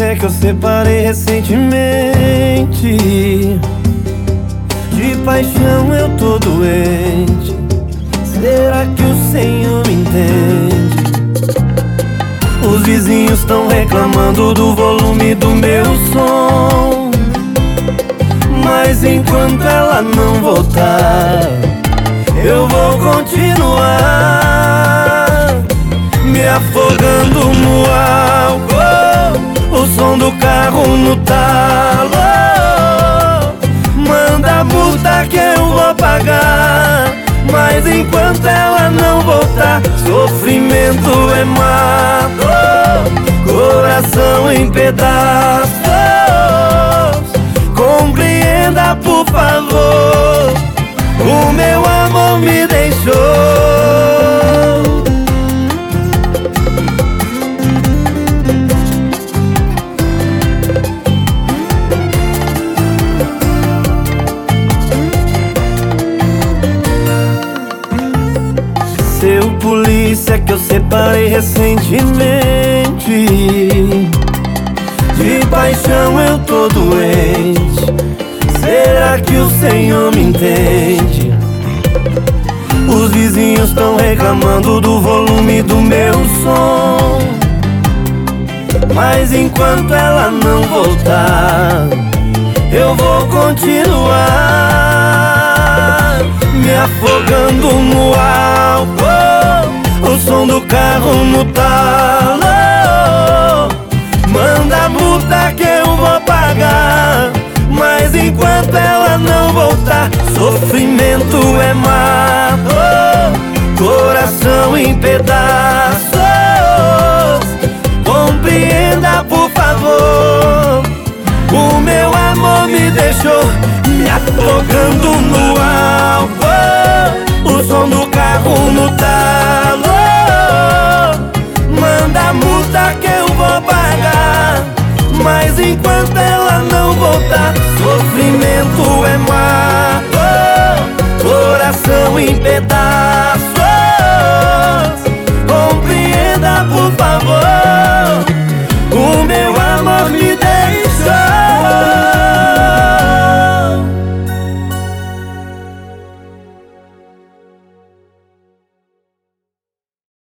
que eu separei recentemente. De paixão eu tô doente. Será que o Senhor me entende? Os vizinhos estão reclamando do volume do meu som. Mas enquanto ela não voltar, eu vou continuar me afogando no do carro no talo. Manda a multa que eu vou pagar. Mas enquanto ela não voltar, sofrimento é mato, coração em pedaços. Compreenda, por favor, polícia que eu separei recentemente. De paixão eu tô doente. Será que o Senhor me entende? Os vizinhos estão reclamando do volume do meu som. Mas enquanto ela não voltar Eu vou continuar Me afogando no álcool o som do carro no talo. Manda a multa que eu vou pagar. Mas enquanto ela não voltar Sofrimento é mato. Coração em pedaços. Compreenda por favor. O meu amor me deixou Me afogando no álcool O som do carro no talo É mato Coração em pedaços